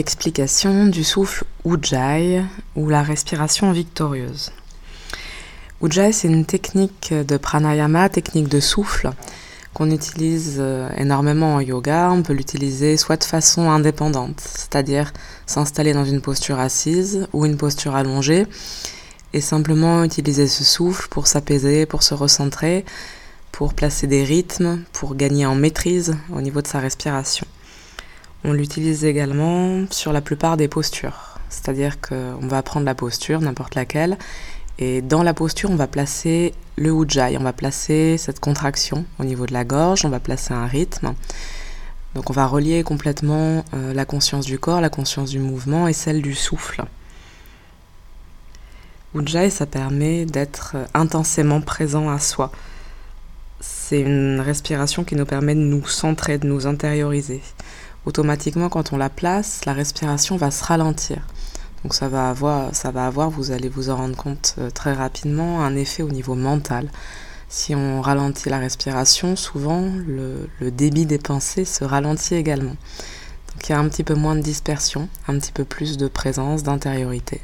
Explication du souffle Ujjayi ou la respiration victorieuse. Ujjayi, c'est une technique de pranayama, technique de souffle, qu'on utilise euh, énormément en yoga. On peut l'utiliser soit de façon indépendante, c'est-à-dire s'installer dans une posture assise ou une posture allongée, et simplement utiliser ce souffle pour s'apaiser, pour se recentrer, pour placer des rythmes, pour gagner en maîtrise au niveau de sa respiration. On l'utilise également sur la plupart des postures, c'est-à-dire qu'on va prendre la posture, n'importe laquelle, et dans la posture, on va placer le ujjayi, on va placer cette contraction au niveau de la gorge, on va placer un rythme. Donc on va relier complètement euh, la conscience du corps, la conscience du mouvement et celle du souffle. Ujjayi, ça permet d'être intensément présent à soi. C'est une respiration qui nous permet de nous centrer, de nous intérioriser. Automatiquement, quand on la place, la respiration va se ralentir. Donc ça va avoir, ça va avoir, vous allez vous en rendre compte euh, très rapidement, un effet au niveau mental. Si on ralentit la respiration, souvent le, le débit des pensées se ralentit également. Donc il y a un petit peu moins de dispersion, un petit peu plus de présence, d'intériorité.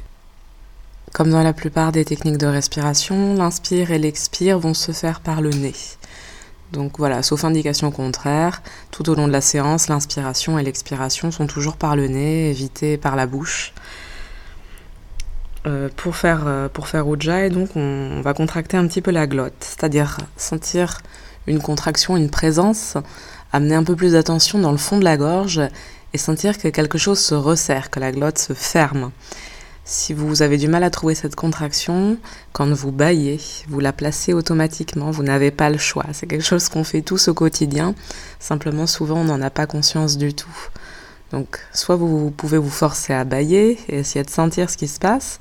Comme dans la plupart des techniques de respiration, l'inspire et l'expire vont se faire par le nez. Donc voilà, sauf indication contraire, tout au long de la séance, l'inspiration et l'expiration sont toujours par le nez, évitées par la bouche. Euh, pour faire, euh, pour faire donc on, va contracter un petit peu la glotte, c'est-à-dire sentir une contraction, une présence, amener un peu plus d'attention dans le fond de la gorge et sentir que quelque chose se resserre, que la glotte se ferme. Si vous avez du mal à trouver cette contraction, quand vous baillez, vous la placez automatiquement, vous n'avez pas le choix. C'est quelque chose qu'on fait tous au quotidien, simplement souvent on n'en a pas conscience du tout. Donc, soit vous, pouvez vous forcer à bailler et essayer de sentir ce qui se passe,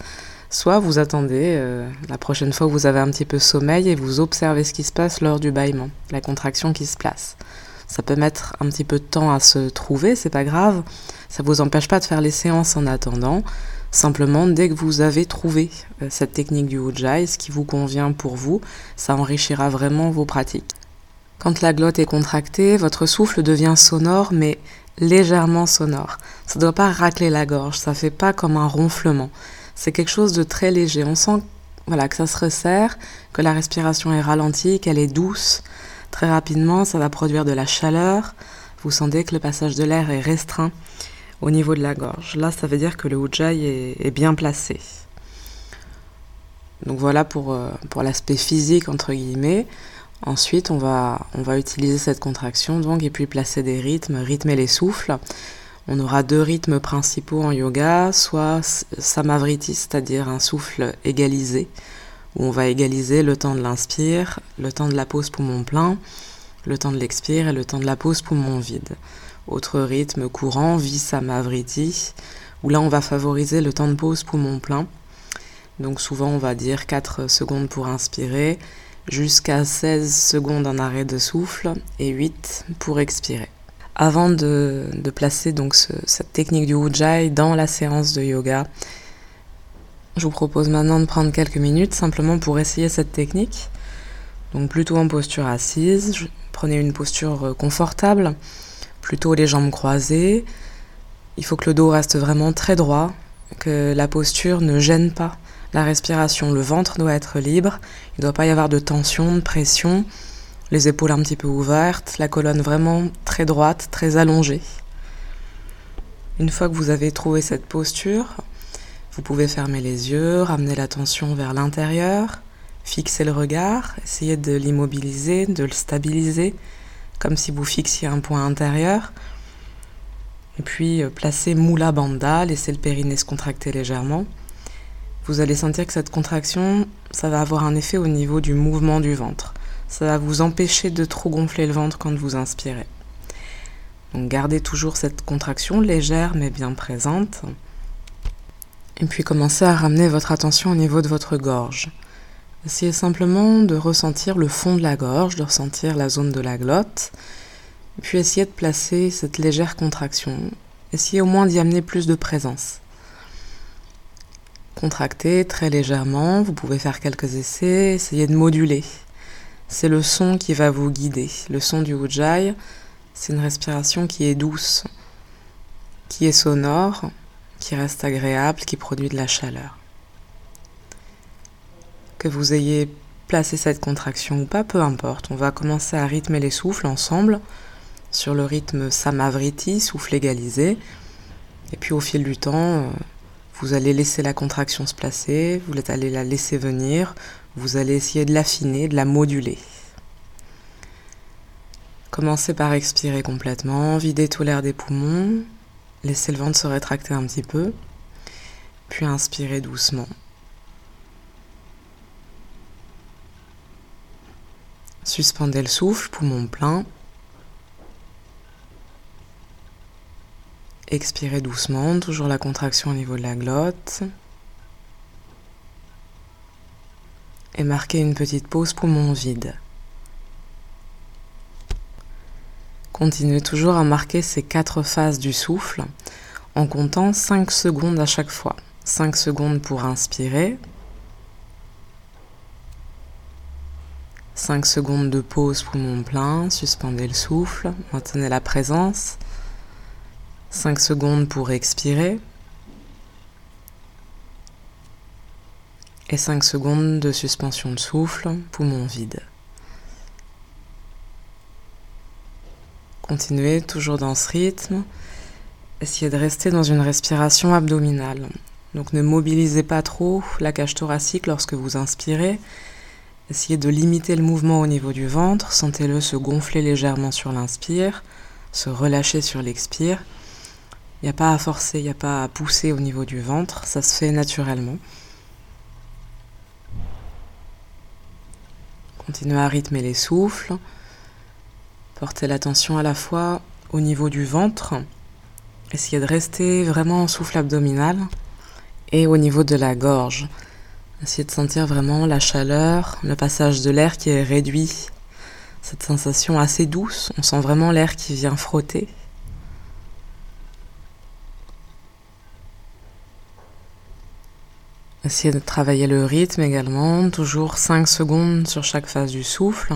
soit vous attendez euh, la prochaine fois où vous avez un petit peu sommeil et vous observez ce qui se passe lors du bâillement, la contraction qui se place. Ça peut mettre un petit peu de temps à se trouver, c'est pas grave. Ça vous empêche pas de faire les séances en attendant. Simplement, dès que vous avez trouvé euh, cette technique du Ujjayi, ce qui vous convient pour vous, ça enrichira vraiment vos pratiques. Quand la glotte est contractée, votre souffle devient sonore, mais légèrement sonore. Ça ne doit pas racler la gorge, ça fait pas comme un ronflement. C'est quelque chose de très léger. On sent voilà, que ça se resserre, que la respiration est ralentie, qu'elle est douce. Très rapidement, ça va produire de la chaleur. Vous sentez que le passage de l'air est restreint au niveau de la gorge. Là, ça veut dire que le Ujjayi est, bien placé. Donc voilà pour, euh, l'aspect physique, entre guillemets. Ensuite, on va, on va utiliser cette contraction donc et puis placer des rythmes, rythmer les souffles. On aura deux rythmes principaux en yoga, soit samavriti, c'est-à-dire un souffle égalisé, où on va égaliser le temps de l'inspire, le temps de la pause poumon plein, le temps de l'expire et le temps de la pause poumon vide. Autre rythme courant, visamavriti, où là on va favoriser le temps de pause poumon plein. Donc souvent on va dire 4 secondes pour inspirer, jusqu'à 16 secondes en arrêt de souffle et 8 pour expirer. Avant de, placer donc cette technique du Ujjayi dans la séance de yoga, je vous propose maintenant de prendre quelques minutes simplement pour essayer cette technique. Donc plutôt en posture assise, prenez une posture confortable, plutôt les jambes croisées. Il faut que le dos reste vraiment très droit, que la posture ne gêne pas la respiration. Le ventre doit être libre, il ne doit pas y avoir de tension, de pression, les épaules un petit peu ouvertes, la colonne vraiment très droite, très allongée. Une fois que vous avez trouvé cette posture, vous pouvez fermer les yeux, ramener l'attention vers l'intérieur, fixer le regard, essayer de l'immobiliser, de le stabiliser, comme si vous fixiez un point intérieur. Et puis euh, placer Mula Bandha, laisser le périnée se contracter légèrement vous allez sentir que cette contraction, ça va avoir un effet au niveau du mouvement du ventre. Ça va vous empêcher de trop gonfler le ventre quand vous inspirez. Donc gardez toujours cette contraction légère mais bien présente. Et puis commencez à ramener votre attention au niveau de votre gorge. Essayez simplement de ressentir le fond de la gorge, de ressentir la zone de la glotte. Puis essayez de placer cette légère contraction. Essayez au moins d'y amener plus de présence. Contractez très légèrement, vous pouvez faire quelques essais, essayez de moduler. C'est le son qui va vous guider. Le son du Ujjayi, c'est une respiration qui est douce, qui est sonore, qui reste agréable, qui produit de la chaleur. Que vous ayez placé cette contraction ou pas, peu importe. On va commencer à rythmer les souffles ensemble sur le rythme Samavriti, souffle égalisé. Et puis au fil du temps, euh, vous allez laisser la contraction se placer, vous allez la laisser venir, vous allez essayer de l'affiner, de la moduler. Commencez par expirer complètement, vider tout l'air des poumons, laissez le ventre se rétracter un petit peu, puis inspirez doucement. Suspendez le souffle, poumon plein. Expirez doucement, toujours la contraction au niveau de la glotte. Et marquez une petite pause poumon vide. Continuez toujours à marquer ces quatre phases du souffle en comptant 5 secondes à chaque fois. 5 secondes pour inspirer. 5 secondes de pause poumon plein, suspendez le souffle, maintenez la présence. 5 secondes pour expirer. Et 5 secondes de suspension de souffle, poumon vide. Continuez toujours dans ce rythme. Essayez de rester dans une respiration abdominale. Donc ne mobilisez pas trop la cage thoracique lorsque vous inspirez. Essayez de limiter le mouvement au niveau du ventre. Sentez-le se gonfler légèrement sur l'inspire, se relâcher sur l'expire. Il n'y a pas à forcer, il n'y a pas à pousser au niveau du ventre, ça se fait naturellement. Continuez à rythmer les souffles. Portez l'attention à la fois au niveau du ventre. Essayez de rester vraiment en souffle abdominal et au niveau de la gorge. Essayez de sentir vraiment la chaleur, le passage de l'air qui est réduit. Cette sensation assez douce, on sent vraiment l'air qui vient frotter. Essayez de travailler le rythme également, toujours 5 secondes sur chaque phase du souffle.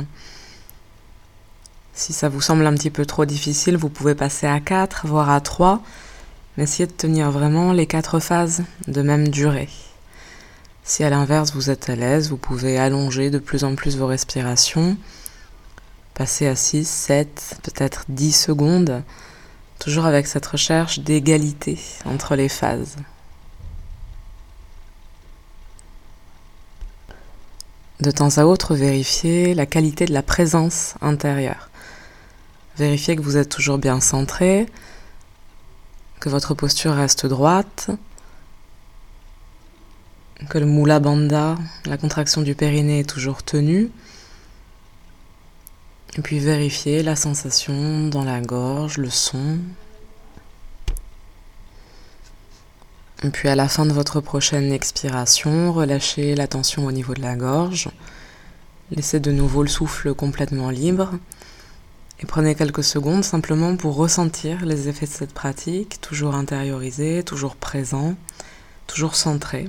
Si ça vous semble un petit peu trop difficile, vous pouvez passer à 4, voire à 3. Mais essayez de tenir vraiment les 4 phases de même durée. Si à l'inverse vous êtes à l'aise, vous pouvez allonger de plus en plus vos respirations, passer à 6, 7, peut-être 10 secondes, toujours avec cette recherche d'égalité entre les phases. de temps à autre vérifiez la qualité de la présence intérieure. Vérifiez que vous êtes toujours bien centré, que votre posture reste droite, que le moula bandha, la contraction du périnée est toujours tenue. Et puis vérifiez la sensation dans la gorge, le son, Et puis à la fin de votre prochaine expiration, relâchez la tension au niveau de la gorge. Laissez de nouveau le souffle complètement libre. Et prenez quelques secondes simplement pour ressentir les effets de cette pratique, toujours intériorisé, toujours présent, toujours centré.